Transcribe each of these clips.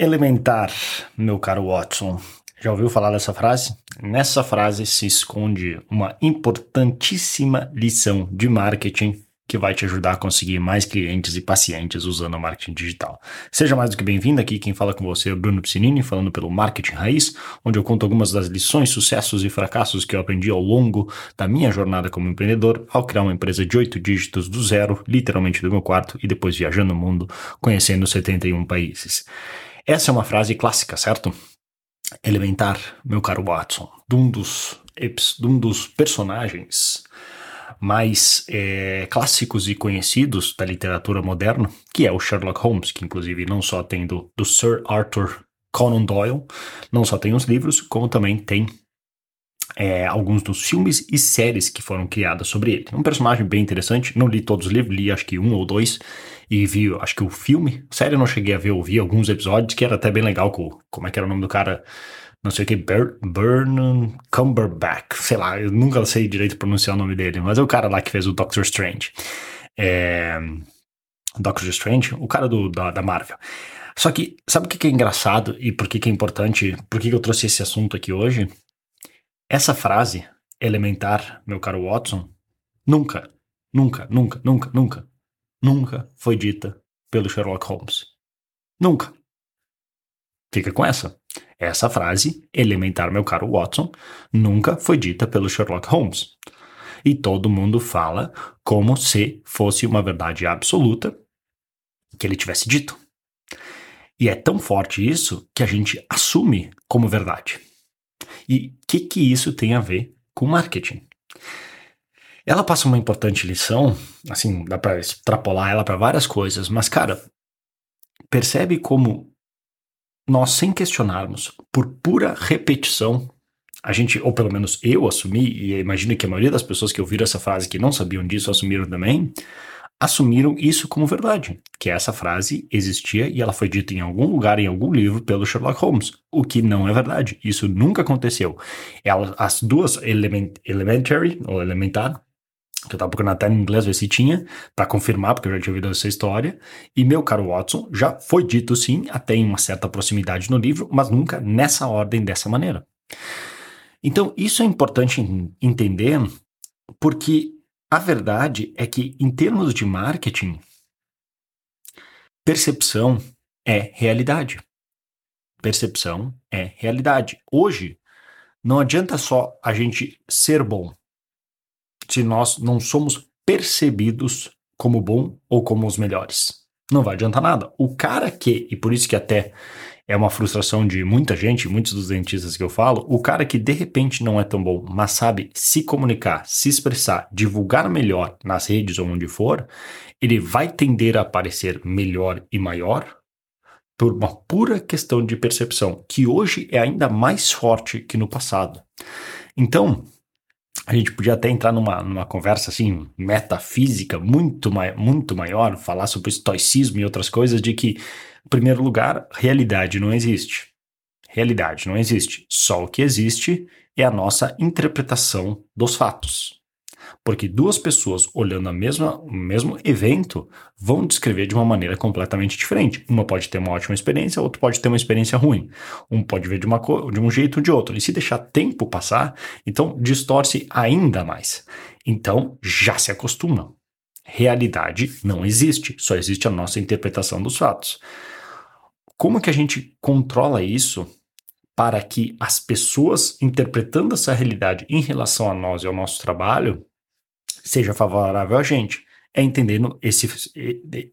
Elementar, meu caro Watson. Já ouviu falar dessa frase? Nessa frase se esconde uma importantíssima lição de marketing que vai te ajudar a conseguir mais clientes e pacientes usando o marketing digital. Seja mais do que bem-vindo aqui, quem fala com você é o Bruno Piscinini, falando pelo Marketing Raiz, onde eu conto algumas das lições, sucessos e fracassos que eu aprendi ao longo da minha jornada como empreendedor, ao criar uma empresa de oito dígitos do zero, literalmente do meu quarto, e depois viajando o mundo, conhecendo 71 países. Essa é uma frase clássica, certo? Elementar, meu caro Watson, de um dos, de um dos personagens mais é, clássicos e conhecidos da literatura moderna, que é o Sherlock Holmes, que inclusive não só tem do, do Sir Arthur Conan Doyle, não só tem os livros, como também tem é, alguns dos filmes e séries que foram criadas sobre ele. Um personagem bem interessante, não li todos os livros, li acho que um ou dois, e vi, acho que o filme, série eu não cheguei a ver, eu vi alguns episódios, que era até bem legal, com, como é que era o nome do cara não sei o que, Burnham Cumberbatch, sei lá, eu nunca sei direito pronunciar o nome dele, mas é o cara lá que fez o Doctor Strange. É, Doctor Strange, o cara do, da, da Marvel. Só que, sabe o que é engraçado e por que é importante, por que eu trouxe esse assunto aqui hoje? Essa frase, elementar, meu caro Watson, nunca, nunca, nunca, nunca, nunca, nunca foi dita pelo Sherlock Holmes. Nunca. Fica com essa. Essa frase, elementar, meu caro Watson, nunca foi dita pelo Sherlock Holmes. E todo mundo fala como se fosse uma verdade absoluta que ele tivesse dito. E é tão forte isso que a gente assume como verdade. E que, que isso tem a ver com marketing? Ela passa uma importante lição, assim, dá para extrapolar ela para várias coisas, mas cara, percebe como nós, sem questionarmos, por pura repetição, a gente, ou pelo menos eu assumi, e imagino que a maioria das pessoas que ouviram essa frase que não sabiam disso assumiram também, assumiram isso como verdade, que essa frase existia e ela foi dita em algum lugar, em algum livro, pelo Sherlock Holmes, o que não é verdade. Isso nunca aconteceu. Ela, as duas element, elementary, ou elementar, que eu tava procurando até em inglês ver se tinha, para confirmar, porque eu já tinha ouvido essa história. E meu caro Watson, já foi dito sim, até em uma certa proximidade no livro, mas nunca nessa ordem, dessa maneira. Então, isso é importante entender, porque a verdade é que, em termos de marketing, percepção é realidade. Percepção é realidade. Hoje, não adianta só a gente ser bom se nós não somos percebidos como bom ou como os melhores. Não vai adiantar nada. O cara que, e por isso que até é uma frustração de muita gente, muitos dos dentistas que eu falo, o cara que de repente não é tão bom, mas sabe se comunicar, se expressar, divulgar melhor nas redes ou onde for, ele vai tender a aparecer melhor e maior por uma pura questão de percepção, que hoje é ainda mais forte que no passado. Então, a gente podia até entrar numa, numa conversa assim, metafísica, muito, mai muito maior, falar sobre estoicismo e outras coisas, de que, em primeiro lugar, realidade não existe. Realidade não existe. Só o que existe é a nossa interpretação dos fatos. Porque duas pessoas olhando a mesma, o mesmo evento vão descrever de uma maneira completamente diferente. Uma pode ter uma ótima experiência, outra pode ter uma experiência ruim. Um pode ver de, uma, de um jeito ou de outro. E se deixar tempo passar, então distorce ainda mais. Então já se acostuma. Realidade não existe, só existe a nossa interpretação dos fatos. Como que a gente controla isso para que as pessoas interpretando essa realidade em relação a nós e ao nosso trabalho seja favorável a gente. É entendendo esse,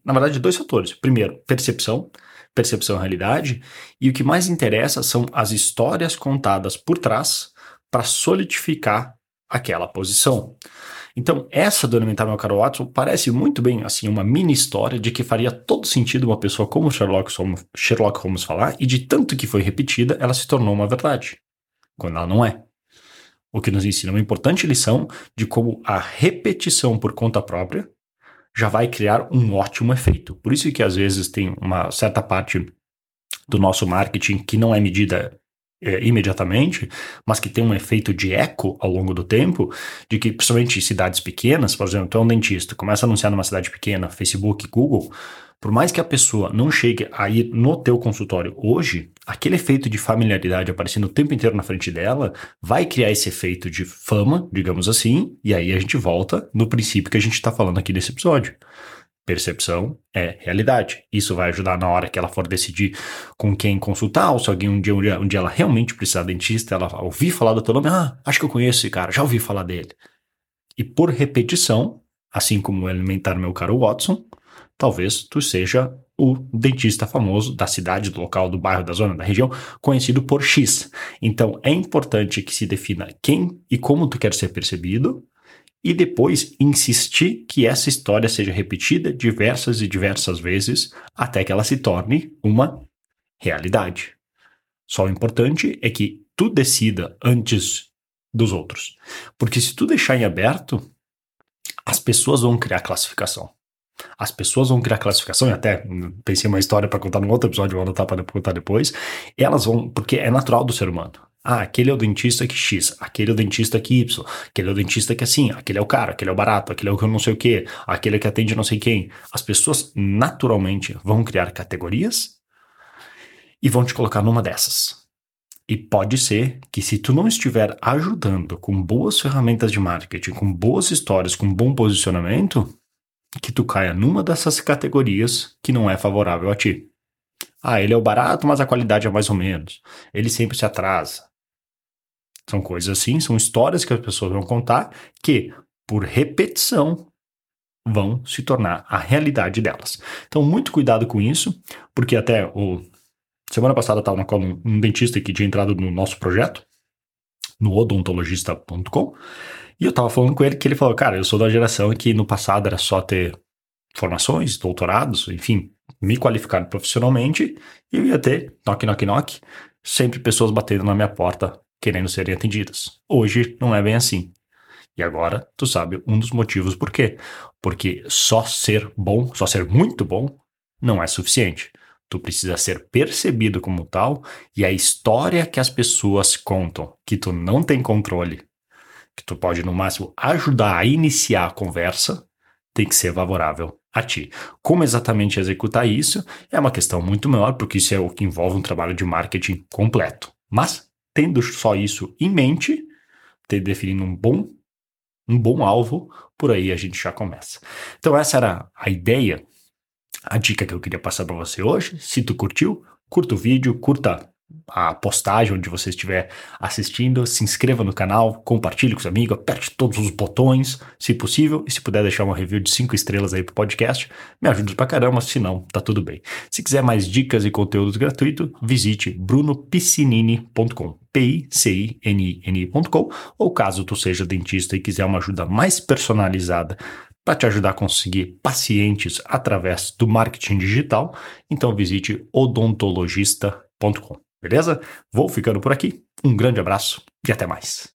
na verdade, dois fatores. Primeiro, percepção, percepção realidade, e o que mais interessa são as histórias contadas por trás para solidificar aquela posição. Então, essa do Elementar Meu Caro Watson parece muito bem assim uma mini história de que faria todo sentido uma pessoa como Sherlock Holmes, Sherlock Holmes falar, e de tanto que foi repetida, ela se tornou uma verdade, quando ela não é o que nos ensina uma importante lição de como a repetição por conta própria já vai criar um ótimo efeito. Por isso que às vezes tem uma certa parte do nosso marketing que não é medida é, imediatamente, mas que tem um efeito de eco ao longo do tempo, de que principalmente em cidades pequenas, por exemplo, tu é um dentista, começa a anunciar numa cidade pequena, Facebook, Google, Por mais que a pessoa não chegue a ir no teu consultório hoje, aquele efeito de familiaridade aparecendo o tempo inteiro na frente dela vai criar esse efeito de fama, digamos assim, e aí a gente volta no princípio que a gente está falando aqui nesse episódio. Percepção é realidade. Isso vai ajudar na hora que ela for decidir com quem consultar, ou se alguém um dia, um dia, um dia ela realmente precisar de dentista, ela ouvir falar do teu nome, ah, acho que eu conheço esse cara, já ouvi falar dele. E por repetição, assim como alimentar meu caro Watson, talvez tu seja o dentista famoso da cidade, do local, do bairro, da zona, da região, conhecido por X. Então é importante que se defina quem e como tu quer ser percebido, e depois insistir que essa história seja repetida diversas e diversas vezes até que ela se torne uma realidade. Só o importante é que tu decida antes dos outros. Porque se tu deixar em aberto, as pessoas vão criar classificação. As pessoas vão criar classificação, e até pensei uma história para contar num outro episódio, vou anotar para contar depois. Elas vão, porque é natural do ser humano. Ah, aquele é o dentista que X, aquele é o dentista que Y, aquele é o dentista que assim, aquele é o cara, aquele é o barato, aquele é o que eu não sei o que, aquele é que atende não sei quem. As pessoas naturalmente vão criar categorias e vão te colocar numa dessas. E pode ser que se tu não estiver ajudando com boas ferramentas de marketing, com boas histórias, com bom posicionamento, que tu caia numa dessas categorias que não é favorável a ti. Ah, ele é o barato, mas a qualidade é mais ou menos. Ele sempre se atrasa. São coisas assim, são histórias que as pessoas vão contar que, por repetição, vão se tornar a realidade delas. Então, muito cuidado com isso, porque até o semana passada estava na um, um dentista que tinha entrado no nosso projeto, no odontologista.com, e eu estava falando com ele que ele falou, cara, eu sou da geração que no passado era só ter formações, doutorados, enfim, me qualificar profissionalmente, e eu ia ter knock, knock, knock, sempre pessoas batendo na minha porta querendo serem atendidas. Hoje não é bem assim. E agora tu sabe um dos motivos por quê. Porque só ser bom, só ser muito bom, não é suficiente. Tu precisa ser percebido como tal e a história que as pessoas contam, que tu não tem controle, que tu pode no máximo ajudar a iniciar a conversa, tem que ser favorável a ti. Como exatamente executar isso é uma questão muito maior, porque isso é o que envolve um trabalho de marketing completo. Mas tendo só isso em mente, ter definindo um bom, um bom alvo, por aí a gente já começa. Então essa era a ideia, a dica que eu queria passar para você hoje. Se tu curtiu, curta o vídeo, curta a postagem onde você estiver assistindo, se inscreva no canal, compartilhe com os amigos, aperte todos os botões, se possível, e se puder deixar uma review de 5 estrelas aí pro podcast, me ajuda pra caramba, se não, tá tudo bem. Se quiser mais dicas e conteúdos gratuitos, visite brunopiscinini.com, P-I-C-I-N-I-N-I.com, ou caso tu seja dentista e quiser uma ajuda mais personalizada para te ajudar a conseguir pacientes através do marketing digital, então visite odontologista.com. Beleza? Vou ficando por aqui. Um grande abraço e até mais.